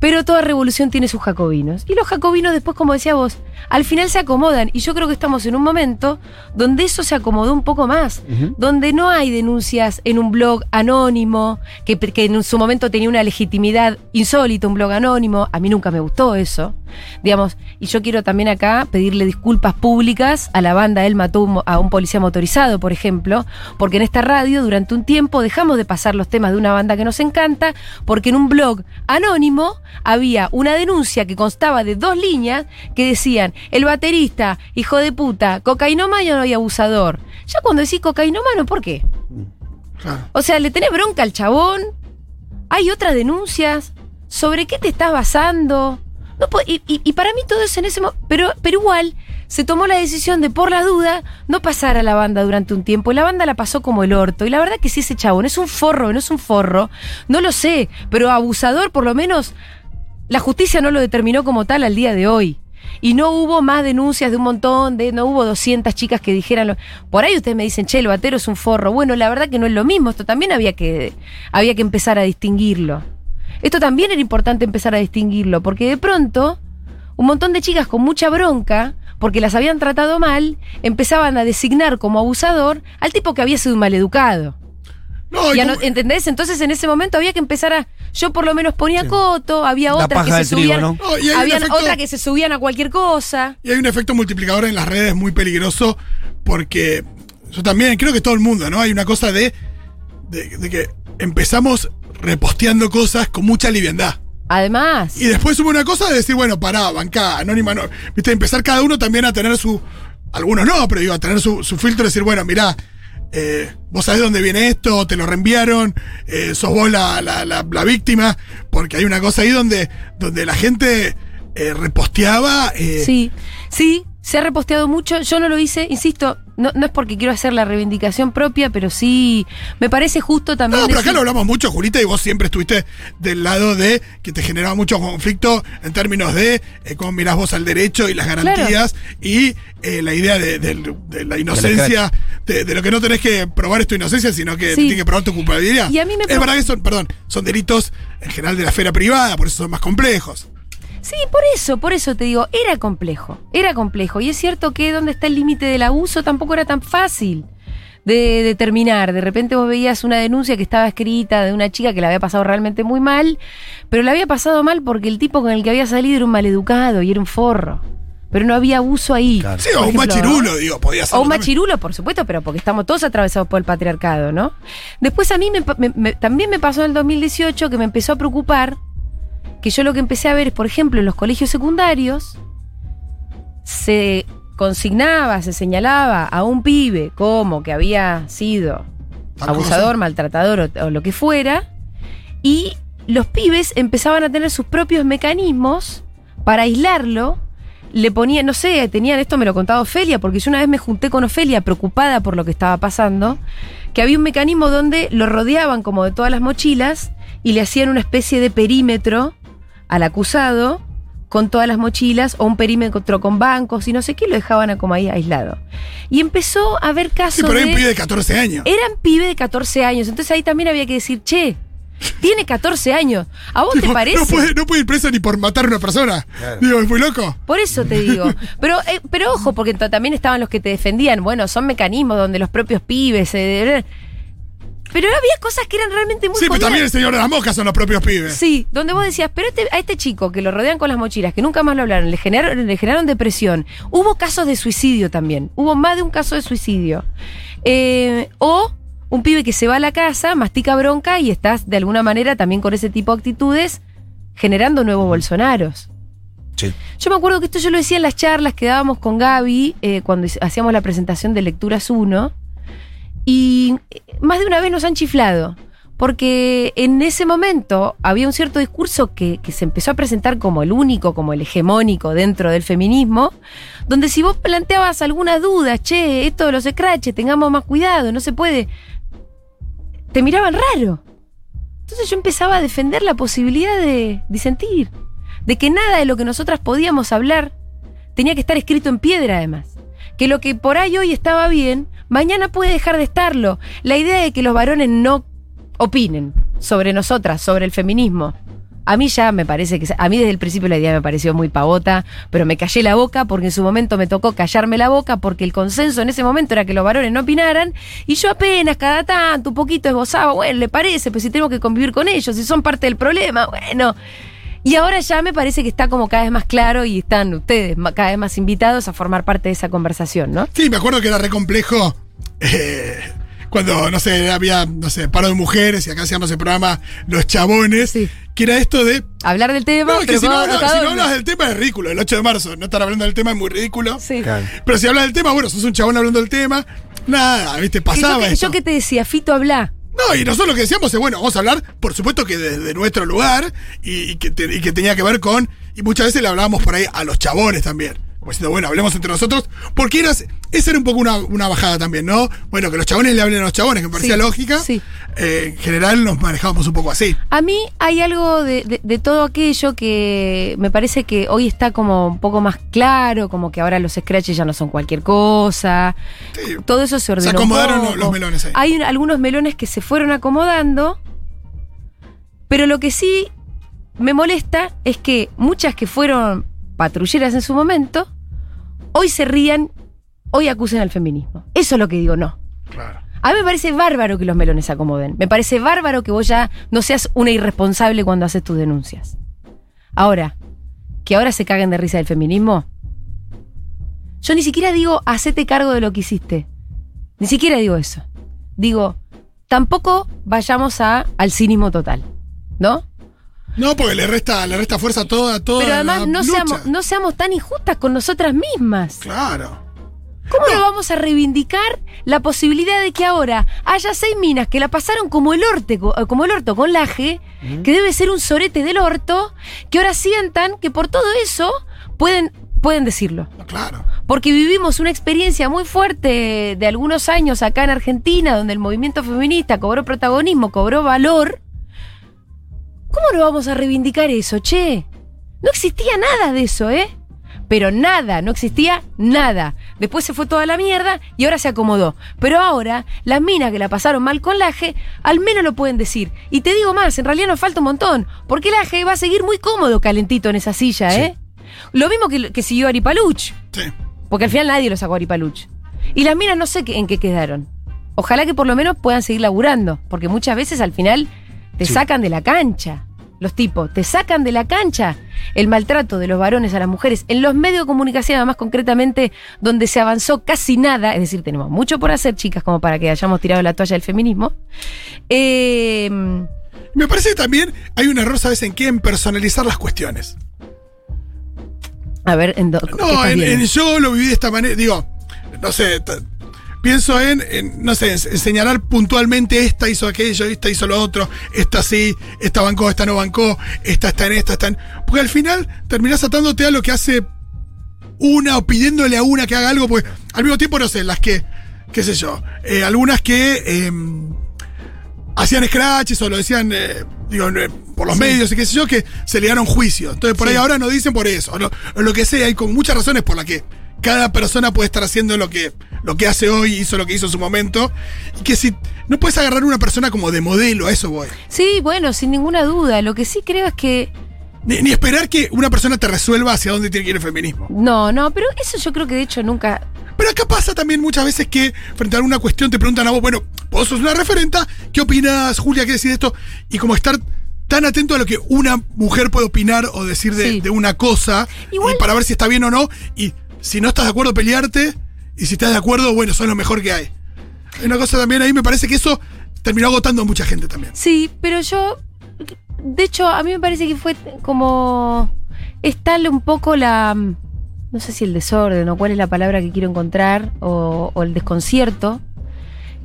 Speaker 1: pero toda revolución tiene sus jacobinos. Y los jacobinos después, como decía vos, al final se acomodan, y yo creo que estamos en un momento donde eso se acomodó un poco más, donde no hay denuncias en un blog anónimo, que, que en su momento tenía una legitimidad insólita, un blog anónimo, a mí nunca me gustó eso, digamos, y yo quiero también acá pedirle disculpas públicas a la banda Él mató a un policía motorizado, por ejemplo, porque en esta radio durante un tiempo dejamos de pasar los temas de una banda que nos encanta, porque en un blog anónimo había una denuncia que constaba de dos líneas que decían, el baterista, hijo de puta, cocainómano y abusador. Ya cuando decís cocainómano, ¿por qué? O sea, le tenés bronca al chabón. Hay otras denuncias. ¿Sobre qué te estás basando? No po- y, y- y para mí todo eso en ese momento. Pero, pero igual se tomó la decisión de, por la duda, no pasar a la banda durante un tiempo. Y la banda la pasó como el orto. Y la verdad que si ese chabón es un forro, no es un forro, no lo sé. Pero abusador, por lo menos, la justicia no lo determinó como tal al día de hoy. Y no hubo más denuncias de un montón, de no hubo 200 chicas que dijeran. lo- Por ahí ustedes me dicen, che, el batero es un forro. Bueno, la verdad que no es lo mismo. Esto también había que, había que empezar a distinguirlo. Esto también era importante empezar a distinguirlo, porque de pronto un montón de chicas con mucha bronca, porque las habían tratado mal, empezaban a designar como abusador al tipo que había sido un maleducado.
Speaker 2: No, y
Speaker 1: Ya no- ¿Entendés? Entonces en ese momento había que empezar a. Yo por lo menos ponía coto, había otras que se
Speaker 3: trigo,
Speaker 1: subían.
Speaker 3: ¿no?
Speaker 2: No, y hay un
Speaker 1: habían
Speaker 2: efecto-
Speaker 1: otras que se subían a cualquier cosa.
Speaker 2: Y hay un efecto multiplicador en las redes muy peligroso porque yo también creo que todo el mundo, ¿no? Hay una cosa de, de, de que empezamos reposteando cosas con mucha liviandad.
Speaker 1: Además.
Speaker 2: Y después hubo una cosa de decir, bueno, pará, bancá, anónima, no. Viste, empezar cada uno también a tener su. Algunos no, pero digo, a tener su, su filtro y decir, bueno, mirá, eh, vos sabés dónde viene esto, te lo reenviaron, eh, sos vos la, la, la- la víctima, porque hay una cosa ahí donde, donde la gente eh, reposteaba. eh,
Speaker 1: Sí, sí, se ha reposteado mucho. Yo no lo hice, insisto, no, no es porque quiero hacer la reivindicación propia, pero sí me parece justo también.
Speaker 2: No, pero acá lo hablamos mucho, Julita, y vos siempre estuviste del lado de que te generaba mucho conflicto en términos de eh, cómo mirás vos al derecho y las garantías y eh, la idea de, la inocencia, de, de lo que no tenés que probar es tu inocencia, sino que
Speaker 1: Sí.
Speaker 2: tienes que probar tu culpabilidad.
Speaker 1: Y a mí me
Speaker 2: es verdad que son, perdón, son delitos en general de la esfera privada, por eso son más complejos.
Speaker 1: Sí, por eso, por eso te digo, era complejo, era complejo. Y es cierto que donde está el límite del abuso tampoco era tan fácil de determinar. De repente vos veías una denuncia que estaba escrita de una chica que la había pasado realmente muy mal, pero la había pasado mal porque el tipo con el que había salido era un maleducado y era un forro. Pero no había abuso ahí.
Speaker 3: Claro.
Speaker 2: Sí, o un machirulo, digo, podía ser.
Speaker 1: o un machirulo, por supuesto, pero porque estamos todos atravesados por el patriarcado, ¿no? Después a mí me pa- me- me- también me pasó en el 2018 que me empezó a preocupar que yo lo que empecé a ver es, por ejemplo, en los colegios secundarios se consignaba, se señalaba a un pibe como que había sido
Speaker 2: Tal
Speaker 1: abusador, maltratador o, o lo que fuera, y los pibes empezaban a tener sus propios mecanismos para aislarlo. Le ponían, no sé, tenían esto, me lo contaba Ofelia, porque yo una vez me junté con Ofelia preocupada por lo que estaba pasando, que había un mecanismo donde lo rodeaban como de todas las mochilas y le hacían una especie de perímetro al acusado con todas las mochilas o un perímetro con bancos y no sé qué, lo dejaban a como ahí aislado. Y empezó a haber casos
Speaker 2: Sí, pero un pibe de 14 años.
Speaker 1: Eran pibe de 14 años, entonces ahí también había que decir, che, tiene 14 años. ¿A vos te parece?
Speaker 2: No puede, no puede ir presa ni por matar a una persona.
Speaker 3: Claro.
Speaker 2: Digo, es muy loco.
Speaker 1: Por eso te digo. Pero, eh, pero ojo, porque también estaban los que te defendían. Bueno, son mecanismos donde los propios pibes. eh, pero había cosas que eran realmente muy
Speaker 2: Sí, pero también el señor de las moscas son los propios pibes.
Speaker 1: Sí, donde vos decías, pero este- a este chico que lo rodean con las mochilas, que nunca más lo hablaron, le generaron, le generaron depresión. Hubo casos de suicidio también. Hubo más de un caso de suicidio. Eh, o un pibe que se va a la casa, mastica bronca y estás de alguna manera también con ese tipo de actitudes generando nuevos Bolsonaros.
Speaker 3: Sí.
Speaker 1: Yo me acuerdo que esto yo lo decía en las charlas que dábamos con Gaby eh, cuando hacíamos la presentación de Lecturas 1. Y más de una vez nos han chiflado. Porque en ese momento había un cierto discurso que, se empezó a presentar como el único, como el hegemónico dentro del feminismo, donde si vos planteabas algunas dudas, che, esto de los scratches, tengamos más cuidado, no se puede, te miraban raro. Entonces yo empezaba a defender la posibilidad de disentir, de que nada de lo que nosotras podíamos hablar tenía que estar escrito en piedra además. Que lo que por ahí hoy estaba bien, mañana puede dejar de estarlo. La idea de que los varones no opinen sobre nosotras, sobre el feminismo. A mí ya me parece que, a mí desde el principio la idea me pareció muy pavota, pero me callé la boca porque en su momento me tocó callarme la boca porque el consenso en ese momento era que los varones no opinaran y yo apenas cada tanto un poquito esbozaba, bueno, le parece, pues si tenemos que convivir con ellos, si son parte del problema, bueno. Y ahora ya me parece que está como cada vez más claro y están ustedes cada vez más invitados a formar parte de esa conversación, ¿no?
Speaker 2: Sí, me acuerdo que era re complejo. eh, cuando, no sé, había, no sé, paro de mujeres y acá hacíamos el programa Los Chabones,
Speaker 1: Sí.
Speaker 2: que era esto de.
Speaker 1: Hablar del tema,
Speaker 2: No, es que
Speaker 1: pero
Speaker 2: si no, si no hablas del tema es ridículo. El 8 de marzo, no estar hablando del tema es muy ridículo.
Speaker 1: Sí.
Speaker 3: Claro.
Speaker 2: Pero si hablas del tema, bueno, sos un chabón hablando del tema. Nada, viste, pasaba
Speaker 1: yo, que,
Speaker 2: esto.
Speaker 1: yo que te decía, Fito, habla.
Speaker 2: No, y nosotros lo que decíamos es, bueno, vamos a hablar, por supuesto que desde nuestro lugar y, que, y que tenía que ver con, y muchas veces le hablábamos por ahí a los chabones también. Como diciendo, bueno, hablemos entre nosotros, porque era, esa era un poco una, una bajada también, ¿no? Bueno, que los chabones le hablen a los chabones, que me parecía
Speaker 1: Sí,
Speaker 2: lógica.
Speaker 1: sí.
Speaker 2: Eh, en general nos manejábamos un poco así.
Speaker 1: A mí hay algo de, de- de todo aquello que me parece que hoy está como un poco más claro, como que ahora los scratches ya no son cualquier cosa.
Speaker 2: Sí.
Speaker 1: Todo eso se ordenó. un
Speaker 2: acomodaron
Speaker 1: poco.
Speaker 2: los melones ahí.
Speaker 1: Hay un- algunos melones que se fueron acomodando, pero lo que sí me molesta es que muchas que fueron patrulleras en su momento, hoy se rían, hoy acusen al feminismo. Eso es lo que digo, no.
Speaker 2: Claro.
Speaker 1: A mí me parece bárbaro que los melones se acomoden. Me parece bárbaro que vos ya no seas una irresponsable cuando haces tus denuncias. Ahora, que ahora se caguen de risa del feminismo. Yo ni siquiera digo hacete cargo de lo que hiciste. Ni siquiera digo eso. Digo, tampoco vayamos a, al cinismo total. ¿No?
Speaker 2: No, porque le resta, le resta fuerza a toda, toda
Speaker 1: Pero además
Speaker 2: la
Speaker 1: no
Speaker 2: lucha.
Speaker 1: seamos, no seamos tan injustas con nosotras mismas.
Speaker 2: Claro.
Speaker 1: ¿Cómo no vamos a reivindicar la posibilidad de que ahora haya seis minas que la pasaron como el, orte, co- como el orto con laje, que debe ser un sorete del orto, que ahora sientan que por todo eso pueden, pueden decirlo?
Speaker 2: No, claro.
Speaker 1: Porque vivimos una experiencia muy fuerte de algunos años acá en Argentina, donde el movimiento feminista cobró protagonismo, cobró valor. ¿Cómo no vamos a reivindicar eso, che? No existía nada de eso, ¿eh? Pero nada, no existía nada. Después se fue toda la mierda y ahora se acomodó. Pero ahora, las minas que la pasaron mal con Laje, al menos lo pueden decir. Y te digo más, en realidad nos falta un montón. Porque Laje va a seguir muy cómodo calentito en esa silla,
Speaker 2: Sí.
Speaker 1: ¿eh? Lo mismo que, que siguió Aripaluch.
Speaker 2: Sí.
Speaker 1: Porque al final nadie lo sacó a Aripaluch. Y las minas no sé en qué quedaron. Ojalá que por lo menos puedan seguir laburando. Porque muchas veces al final te
Speaker 3: Sí.
Speaker 1: sacan de la cancha. Los tipos, te sacan de la cancha el maltrato de los varones a las mujeres. En los medios de comunicación, más concretamente, donde se avanzó casi nada, es decir, tenemos mucho por hacer, chicas, como para que hayamos tirado la toalla del feminismo. Eh,
Speaker 2: Me parece que también hay un error, ¿sabes en qué? En personalizar las cuestiones.
Speaker 1: a ver, en do- ¿qué
Speaker 2: No, en, en yo lo viví de esta manera. Digo, no sé, pienso en, en, no sé, en señalar puntualmente esta hizo aquello, esta hizo lo otro, esta sí, esta bancó, esta no bancó, esta está en esta, está en. Porque al final terminás atándote a lo que hace una o pidiéndole a una que haga algo, porque al mismo tiempo, no sé, las que, qué sé yo, eh, algunas que eh, hacían scratches o lo decían, eh, digo, eh, por los
Speaker 1: Sí.
Speaker 2: medios y qué sé yo, que se le dieron juicio. Entonces por
Speaker 1: Sí.
Speaker 2: ahí ahora no dicen por eso, o, lo, o lo que sea, hay como muchas razones por las que cada persona puede estar haciendo lo que, lo que hace hoy, hizo lo que hizo en su momento, y que si no puedes agarrar una persona como de modelo, a eso voy.
Speaker 1: Sí, bueno, sin ninguna duda. Lo que sí creo es que
Speaker 2: Ni, ni esperar que una persona te resuelva hacia dónde tiene que ir el feminismo.
Speaker 1: No, no, pero eso yo creo que de hecho nunca.
Speaker 2: Pero acá pasa también muchas veces que frente a alguna cuestión te preguntan a vos, bueno, vos sos una referenta, ¿qué opinas, Julia, qué decís de esto? Y como estar tan atento a lo que una mujer puede opinar o decir de,
Speaker 1: Sí.
Speaker 2: de una cosa,
Speaker 1: Igual-
Speaker 2: y para ver si está bien o no, y si no estás de acuerdo, pelearte, y si estás de acuerdo, bueno, son lo mejor que hay. Hay una cosa también ahí, me parece que eso terminó agotando a mucha gente también.
Speaker 1: Sí, pero yo. De hecho, a mí me parece que fue como. Es tal un poco la. No sé si el desorden o cuál es la palabra que quiero encontrar, o, o el desconcierto,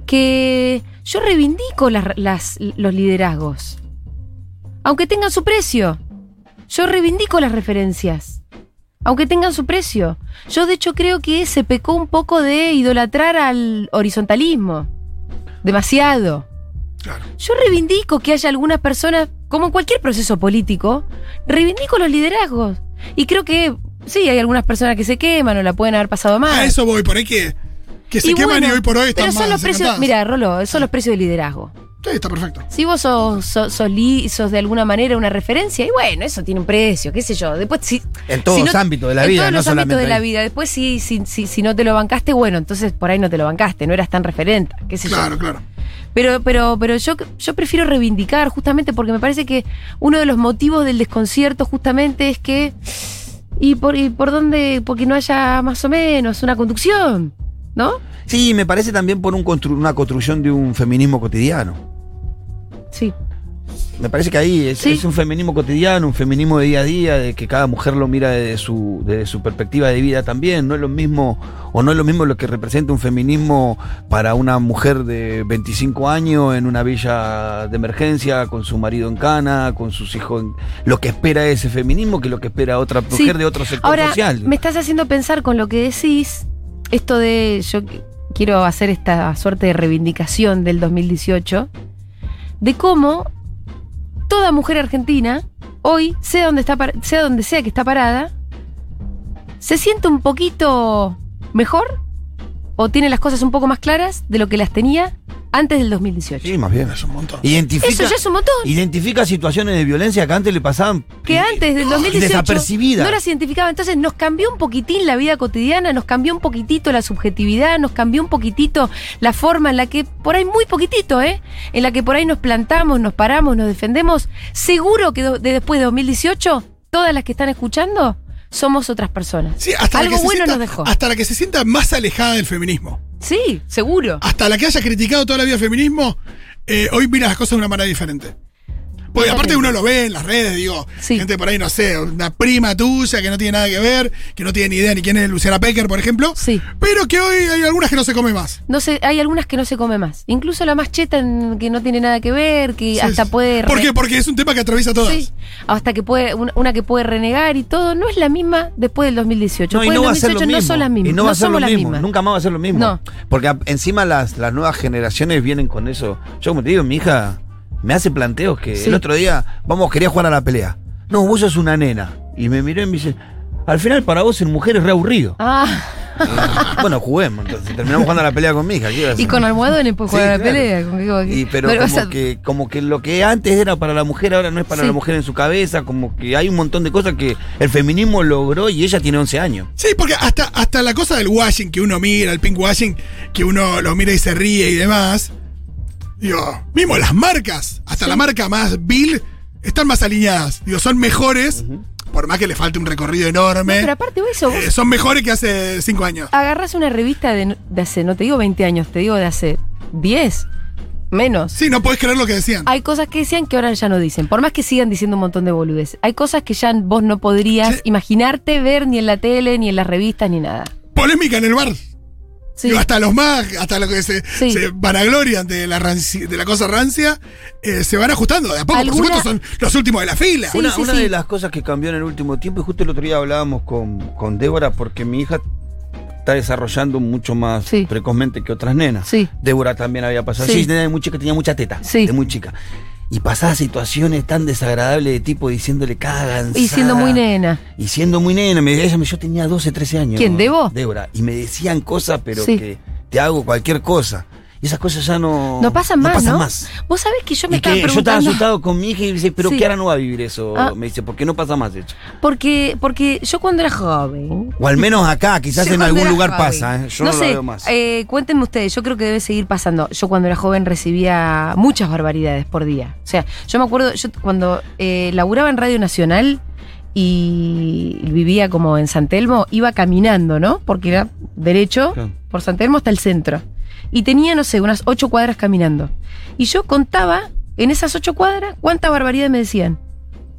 Speaker 1: que yo reivindico las- las- los liderazgos. Aunque tengan su precio. Yo reivindico las referencias. Aunque tengan su precio. Yo de hecho creo que se pecó un poco de idolatrar al horizontalismo. Demasiado.
Speaker 2: Claro.
Speaker 1: Yo reivindico que haya algunas personas, como en cualquier proceso político, reivindico los liderazgos. Y creo que sí, hay algunas personas que se queman o la pueden haber pasado mal.
Speaker 2: A eso voy, por ahí que, que se
Speaker 1: Y
Speaker 2: queman
Speaker 1: bueno,
Speaker 2: y hoy por hoy están
Speaker 1: Pero son
Speaker 2: más
Speaker 1: los precios, mira, Rolo, son los precios de liderazgo.
Speaker 2: Sí, está perfecto.
Speaker 1: Si vos sos, sos, sos li- sos de alguna manera una referencia, y bueno, eso tiene un precio, qué sé yo. Después, si,
Speaker 3: En todos
Speaker 1: si
Speaker 3: los ámbitos de la
Speaker 1: en
Speaker 3: vida,
Speaker 1: todos
Speaker 3: no
Speaker 1: los ámbitos de la vida. Después, si, si, si, si no te lo bancaste, bueno, entonces por ahí no te lo bancaste, no eras tan referente, qué sé yo.
Speaker 2: Claro, claro.
Speaker 1: Pero, pero, pero yo, yo prefiero reivindicar justamente porque me parece que uno de los motivos del desconcierto justamente es que. ¿Y por, y por dónde? Porque no haya más o menos una conducción, ¿no?
Speaker 3: Sí, me parece también por un constru- una construcción de un feminismo cotidiano. Me parece que ahí es,
Speaker 1: Sí.
Speaker 3: es un feminismo cotidiano, un feminismo de día a día, de que cada mujer lo mira desde su, desde su perspectiva de vida también. No es lo mismo, o no es lo mismo lo que representa un feminismo para una mujer de 25 años en una villa de emergencia, con su marido en cana, con sus hijos. en- lo que espera ese feminismo que lo que espera otra mujer
Speaker 1: Sí.
Speaker 3: de otro sector
Speaker 1: Ahora,
Speaker 3: social.
Speaker 1: me estás haciendo pensar con lo que decís, esto de yo qu- quiero hacer esta suerte de reivindicación del 2018, de cómo toda mujer argentina, hoy, sea donde, sea que está parada, se siente un poquito mejor o tiene las cosas un poco más claras de lo que las tenía antes del 2018.
Speaker 3: Sí, más bien.
Speaker 2: Es un montón.
Speaker 3: Identifica,
Speaker 1: Eso ya es un montón.
Speaker 3: identifica situaciones de violencia que antes le pasaban.
Speaker 1: que antes del 2018
Speaker 3: Desapercibida.
Speaker 1: no las identificaba. Entonces nos cambió un poquitín la vida cotidiana, nos cambió un poquitito la subjetividad, nos cambió un poquitito la forma en la que, por ahí muy poquitito, ¿eh? En la que por ahí nos plantamos, nos paramos, nos defendemos. Seguro que de después de 2018, todas las que están escuchando somos otras personas.
Speaker 2: Sí, hasta la
Speaker 1: Algo
Speaker 2: que se
Speaker 1: bueno
Speaker 2: sienta-
Speaker 1: nos dejó.
Speaker 2: Hasta la que se sienta más alejada del feminismo.
Speaker 1: Sí, seguro.
Speaker 2: Hasta la que haya criticado toda la vida el feminismo, eh, hoy mira las cosas de una manera diferente. Porque aparte uno lo ve en las redes, digo,
Speaker 1: Sí.
Speaker 2: gente por ahí, no sé, una prima tuya que no tiene nada que ver, que no tiene ni idea ni quién es Luciana Pecker, por ejemplo.
Speaker 1: Sí.
Speaker 2: Pero que hoy hay algunas que no se come más.
Speaker 1: No sé, hay algunas que no se come más. Incluso la más cheta en- que no tiene nada que ver, que
Speaker 2: Sí,
Speaker 1: hasta
Speaker 2: sí.
Speaker 1: puede...
Speaker 2: ¿Por qué? Porque es un tema que atraviesa a todas.
Speaker 1: Sí, hasta que puede, una, que puede renegar y todo, no es la misma después del 2018.
Speaker 3: No, y
Speaker 1: después
Speaker 3: no
Speaker 1: del
Speaker 3: va a ser lo
Speaker 1: 2018
Speaker 3: mismo.
Speaker 1: no son las mismas.
Speaker 3: Y no va a ser lo
Speaker 1: las
Speaker 3: mismo.
Speaker 1: mismas.
Speaker 3: Nunca más va a ser lo mismo.
Speaker 1: No.
Speaker 3: Porque a- encima las, las nuevas generaciones vienen con eso. Yo, como te digo, mi hija me hace planteos que
Speaker 1: Sí.
Speaker 3: el otro día, vamos, quería jugar a la pelea. No, vos sos una nena. Y me miró y me dice, al final para vos ser mujer es re aburrido.
Speaker 1: Ah,
Speaker 3: Y, bueno, juguemos. Entonces terminamos jugando a la pelea con mi hija. ¿qué iba a
Speaker 1: y con almohadones puedes
Speaker 3: Sí,
Speaker 1: jugar a la
Speaker 3: claro.
Speaker 1: pelea. con qué-
Speaker 3: Y, pero
Speaker 1: Pero, o
Speaker 3: como,
Speaker 1: sea,
Speaker 3: que, como que lo que antes era para la mujer ahora no es para
Speaker 1: Sí.
Speaker 3: la mujer en su cabeza, como que hay un montón de cosas que el feminismo logró y ella tiene 11 años.
Speaker 2: Sí, porque hasta, hasta la cosa del washing que uno mira, el pink washing, que uno lo mira y se ríe y demás. Digo, mismo las marcas, hasta la marca más vil, están más alineadas. Digo, son mejores, por más que le falte un recorrido enorme.
Speaker 1: pero aparte de eso, vos
Speaker 2: eh, son mejores que hace cinco años.
Speaker 1: agarrás una revista de, de hace, no te digo 20 años, te digo de hace 10, menos.
Speaker 2: Sí, no podés creer lo que decían.
Speaker 1: Hay cosas que decían que ahora ya no dicen, por más que sigan diciendo un montón de boludes. Hay cosas que ya vos no podrías
Speaker 2: Sí.
Speaker 1: imaginarte ver ni en la tele, ni en las revistas, ni nada.
Speaker 2: Polémica en el bar.
Speaker 1: Sí.
Speaker 2: Digo, hasta los más, hasta los que se,
Speaker 1: Sí.
Speaker 2: se vanaglorian de la, ranci- de la cosa rancia, eh, se van ajustando. De a poco, por
Speaker 1: ¿Alguna-
Speaker 2: supuesto, son los últimos de la fila.
Speaker 1: Sí,
Speaker 3: una
Speaker 1: sí,
Speaker 3: una
Speaker 1: sí.
Speaker 3: de las cosas que cambió en el último tiempo, y justo el otro día hablábamos con, con Débora, porque mi hija está desarrollando mucho más
Speaker 1: Sí.
Speaker 3: precozmente que otras nenas.
Speaker 1: Sí.
Speaker 3: Débora también había pasado.
Speaker 1: Sí.
Speaker 3: Sí, de muy chica, tenía mucha teta.
Speaker 1: Sí.
Speaker 3: De muy chica. Y pasaba situaciones tan desagradables de tipo diciéndole cagan.
Speaker 1: Y siendo muy nena.
Speaker 3: Y siendo muy nena, me, ella, me- yo tenía 12, 13 años.
Speaker 1: ¿Quién, Debo?
Speaker 3: Débora. Y me decían cosas, pero
Speaker 1: Sí.
Speaker 3: que te hago cualquier cosa. Y esas cosas ya no.
Speaker 1: No pasan más,
Speaker 3: pasan
Speaker 1: ¿no?
Speaker 3: más.
Speaker 1: Vos sabés que yo me
Speaker 3: Y
Speaker 1: estaba
Speaker 3: que yo estaba
Speaker 1: preguntando.
Speaker 3: asustado con mi hija y dice, pero
Speaker 1: Sí.
Speaker 3: que ahora no va a vivir eso.
Speaker 1: Ah.
Speaker 3: Me dice, porque no pasa más, de hecho.
Speaker 1: Porque, porque yo cuando era joven.
Speaker 3: O al menos acá, quizás en algún lugar
Speaker 1: joven,
Speaker 3: pasa, ¿eh? Yo no, lo
Speaker 1: sé,
Speaker 3: veo más.
Speaker 1: eh, cuéntenme ustedes, yo creo que debe seguir pasando. Yo cuando era joven recibía muchas barbaridades por día. O sea, yo me acuerdo, yo cuando eh, laburaba en Radio Nacional y vivía como en San Telmo, iba caminando, ¿no? Porque era derecho por San Telmo hasta el centro. Y tenía, no sé, unas ocho cuadras caminando. Y yo contaba en esas ocho cuadras cuántas barbaridades me decían.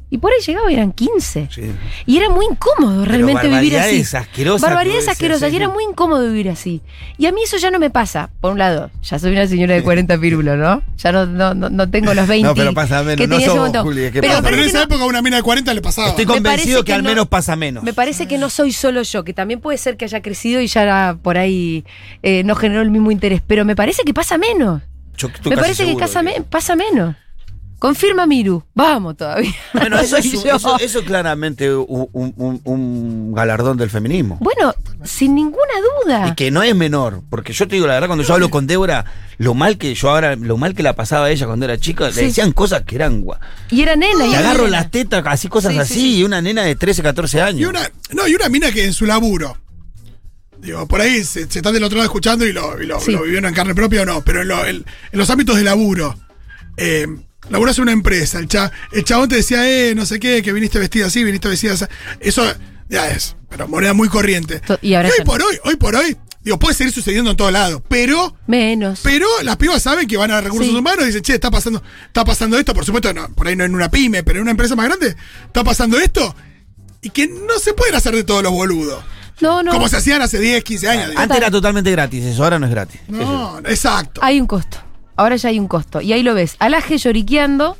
Speaker 1: Y por ahí llegaba y eran 15.
Speaker 3: Sí.
Speaker 1: Y era muy incómodo realmente vivir así.
Speaker 3: barbaridades asquerosas,
Speaker 1: Barbaridades asquerosas. Y era muy incómodo vivir así. Y a mí eso ya no me pasa. Por un lado, ya soy una señora de 40 pirulos, ¿no? Ya no, no, no, no tengo los 20.
Speaker 3: No, pero pasa menos.
Speaker 1: que
Speaker 3: No
Speaker 1: tenía ese
Speaker 3: sos
Speaker 1: momento.
Speaker 3: Juli,
Speaker 1: pero
Speaker 3: pasa
Speaker 2: pero en esa época a una mina de 40 le pasaba.
Speaker 3: Estoy convencido que,
Speaker 1: que
Speaker 3: al
Speaker 1: no-
Speaker 3: menos pasa menos.
Speaker 1: me parece que no soy solo yo, que también puede ser que haya crecido y ya por ahí eh, no generó el mismo interés. Pero me parece que pasa menos.
Speaker 3: Yo
Speaker 1: Me parece que casa me- pasa menos. Confirma Miru. Vamos todavía.
Speaker 3: Bueno,
Speaker 1: No
Speaker 3: eso, es, un- eso, eso es claramente un, un- un- un galardón del feminismo.
Speaker 1: Bueno, sin ninguna duda.
Speaker 3: Y que no es menor, porque yo te digo la verdad, cuando yo hablo con Débora, lo mal que yo ahora, lo mal que la pasaba a ella cuando era chica,
Speaker 1: Sí.
Speaker 3: le decían cosas que eran gua-
Speaker 1: Y era nena. y
Speaker 3: Le
Speaker 1: era
Speaker 3: agarro
Speaker 1: nena.
Speaker 3: las tetas, así cosas
Speaker 1: Sí, sí,
Speaker 3: así,
Speaker 1: sí.
Speaker 3: y una nena de 13, 14 años.
Speaker 2: Y una, no, y una mina que en su laburo. Digo, por ahí se, se están del otro lado escuchando y lo, y lo,
Speaker 1: Sí.
Speaker 2: lo vivieron en carne propia o no, pero en, lo- en- en los ámbitos de laburo. Eh, laburas en una empresa, el, cha- el chabón te decía, eh, no sé qué, que viniste vestida así, viniste vestida así. Eso ya es, pero moneda muy corriente.
Speaker 1: Y ahora
Speaker 2: hoy por hoy, hoy por hoy, Digo, puede seguir sucediendo en todo lado, pero
Speaker 1: Menos.
Speaker 2: pero las pibas saben que van a recursos
Speaker 1: Sí.
Speaker 2: humanos y dicen, che, está pasando, está pasando esto, por supuesto, no, por ahí no en una pyme, pero en una empresa más grande, está pasando esto. Y que no se pueden hacer de todos los boludos.
Speaker 1: no, no.
Speaker 2: Como se hacían hace 10, 15 años.
Speaker 3: Antes era totalmente gratis, eso ahora no es gratis.
Speaker 2: No, exacto.
Speaker 1: Hay un costo. Ahora ya hay un costo. Y ahí lo ves. Alaje lloriqueando.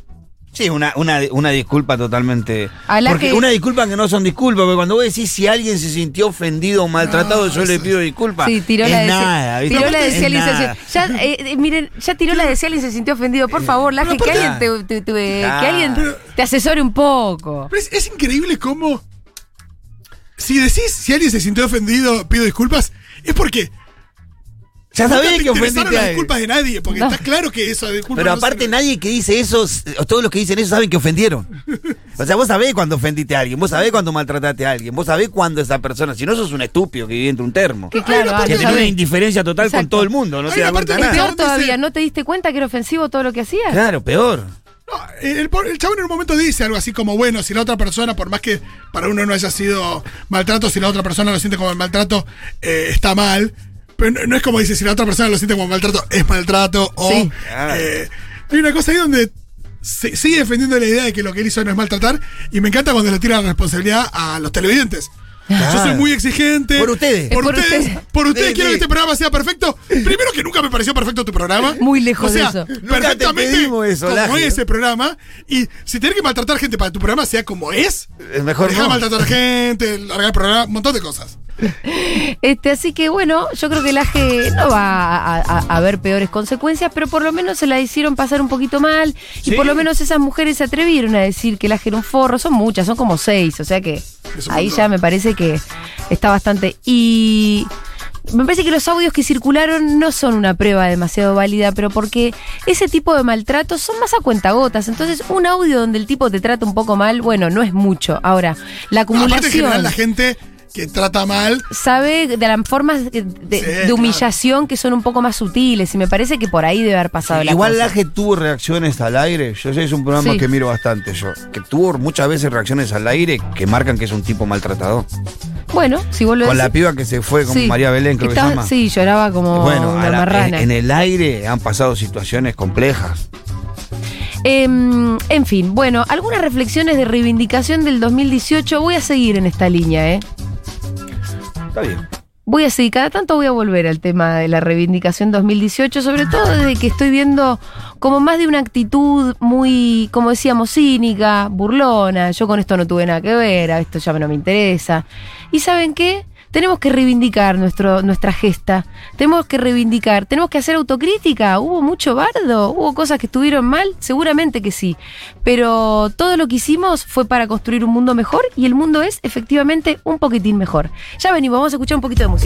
Speaker 3: Sí, una, una, una disculpa totalmente. Porque
Speaker 1: que-
Speaker 3: una disculpa que no son disculpas, porque cuando vos decís si alguien se sintió ofendido o maltratado,
Speaker 2: No,
Speaker 3: yo le pido disculpas.
Speaker 1: Sí, tiró
Speaker 3: es
Speaker 1: la de
Speaker 3: nada, ¿viste?
Speaker 1: tiró la de
Speaker 3: Es
Speaker 1: Ciel y se ya, eh, eh, miren, ya tiró la de Ciel y se sintió ofendido. Por favor, Laje, que alguien te, te- te-
Speaker 3: Claro.
Speaker 1: que alguien te asesore un poco.
Speaker 2: Pero es, es increíble cómo. Si decís, si alguien se sintió ofendido, pido disculpas, es porque.
Speaker 3: Ya
Speaker 2: te
Speaker 3: que ofendiste
Speaker 2: las disculpas de nadie, porque
Speaker 1: No.
Speaker 2: está claro que eso de.
Speaker 3: Pero
Speaker 2: no
Speaker 3: aparte nadie que dice eso, o todos los que dicen eso saben que ofendieron. O sea, vos sabés cuando ofendiste a alguien, vos sabés cuando maltrataste a alguien, vos sabés cuando esa persona, si no sos un estúpido que vive entre un termo.
Speaker 1: Que claro,
Speaker 2: Ay,
Speaker 3: que tiene una indiferencia total con todo el mundo, no
Speaker 2: Hay
Speaker 3: se da cuenta nada.
Speaker 1: Peor todavía, ¿no te diste cuenta que era ofensivo todo lo que hacías?
Speaker 3: Claro, peor.
Speaker 2: No, el, el chabón en un momento dice algo así como, bueno, si la otra persona, por más que para uno no haya sido maltrato, si la otra persona lo siente como el maltrato, eh, está mal. Pero no, no es como dice, si la otra persona lo siente como maltrato, es maltrato. O
Speaker 1: Sí.
Speaker 2: eh, hay una cosa ahí donde se- sigue defendiendo la idea de que lo que él hizo no es maltratar. Y me encanta cuando le tira la responsabilidad a los televidentes. Yo soy muy exigente.
Speaker 3: Por ustedes.
Speaker 2: Por,
Speaker 1: Es por
Speaker 2: ustedes.
Speaker 1: ustedes.
Speaker 2: Por ustedes
Speaker 3: Sí,
Speaker 2: quiero
Speaker 3: sí.
Speaker 2: que este programa sea perfecto. Primero que nunca me pareció perfecto tu programa.
Speaker 1: Muy lejos
Speaker 2: o sea,
Speaker 1: de eso.
Speaker 3: Nunca te
Speaker 2: Perfectamente
Speaker 3: eso,
Speaker 2: como
Speaker 3: Laje.
Speaker 2: es ese programa. Y si tenés que maltratar gente para que tu programa sea como es,
Speaker 3: Es mejor
Speaker 2: dejar
Speaker 3: no.
Speaker 2: maltratar gente, largar el programa, un montón de cosas.
Speaker 1: Este, así que bueno, yo creo que el AGE no va a, a- a haber peores consecuencias, pero por lo menos se la hicieron pasar un poquito mal. Y
Speaker 3: Sí.
Speaker 1: por lo menos esas mujeres se atrevieron a decir que el AGE era un forro. Son muchas, son como seis. O sea que
Speaker 2: Es un
Speaker 1: ahí
Speaker 2: montón.
Speaker 1: ya me parece que está bastante. Y. Me parece que los audios que circularon no son una prueba demasiado válida, pero porque ese tipo de maltratos son más a cuentagotas. Entonces, un audio donde el tipo te trata un poco mal, bueno, no es mucho. Ahora, la
Speaker 2: Aparte, en
Speaker 1: acumulación
Speaker 2: general, la gente que trata mal.
Speaker 1: sabe de las formas de, de-
Speaker 2: Sí,
Speaker 1: de
Speaker 2: claro.
Speaker 1: humillación que son un poco más sutiles y me parece que por ahí debe haber pasado la
Speaker 3: Igual
Speaker 1: cosa.
Speaker 3: Laje tuvo reacciones al aire. Yo sé, es un programa
Speaker 1: Sí.
Speaker 3: que miro bastante yo. Que tuvo muchas veces reacciones al aire que marcan que es un tipo maltratador.
Speaker 1: Bueno, si vos lo
Speaker 3: Con la piba que se fue con
Speaker 1: Sí.
Speaker 3: María Belén, creo que se llama.
Speaker 1: Sí, lloraba como
Speaker 3: bueno,
Speaker 1: una
Speaker 3: a la-
Speaker 1: marrana.
Speaker 3: en, en el aire han pasado situaciones complejas.
Speaker 1: Em, en fin, bueno, algunas reflexiones de reivindicación del 2018. Voy a seguir en esta línea, ¿eh?
Speaker 3: Está bien.
Speaker 1: Voy a seguir, cada tanto voy a volver al tema de la reivindicación 2018, sobre todo desde que estoy viendo como más de una actitud muy, como decíamos, cínica, burlona. Yo con esto no tuve nada que ver, a esto ya no me interesa. ¿Y saben qué? Tenemos que reivindicar nuestro, nuestra gesta, tenemos que reivindicar, tenemos que hacer autocrítica. ¿Hubo mucho bardo? ¿Hubo cosas que estuvieron mal? Seguramente que sí. Pero todo lo que hicimos fue para construir un mundo mejor y el mundo es efectivamente un poquitín mejor. Ya venimos, vamos a escuchar un poquito de música.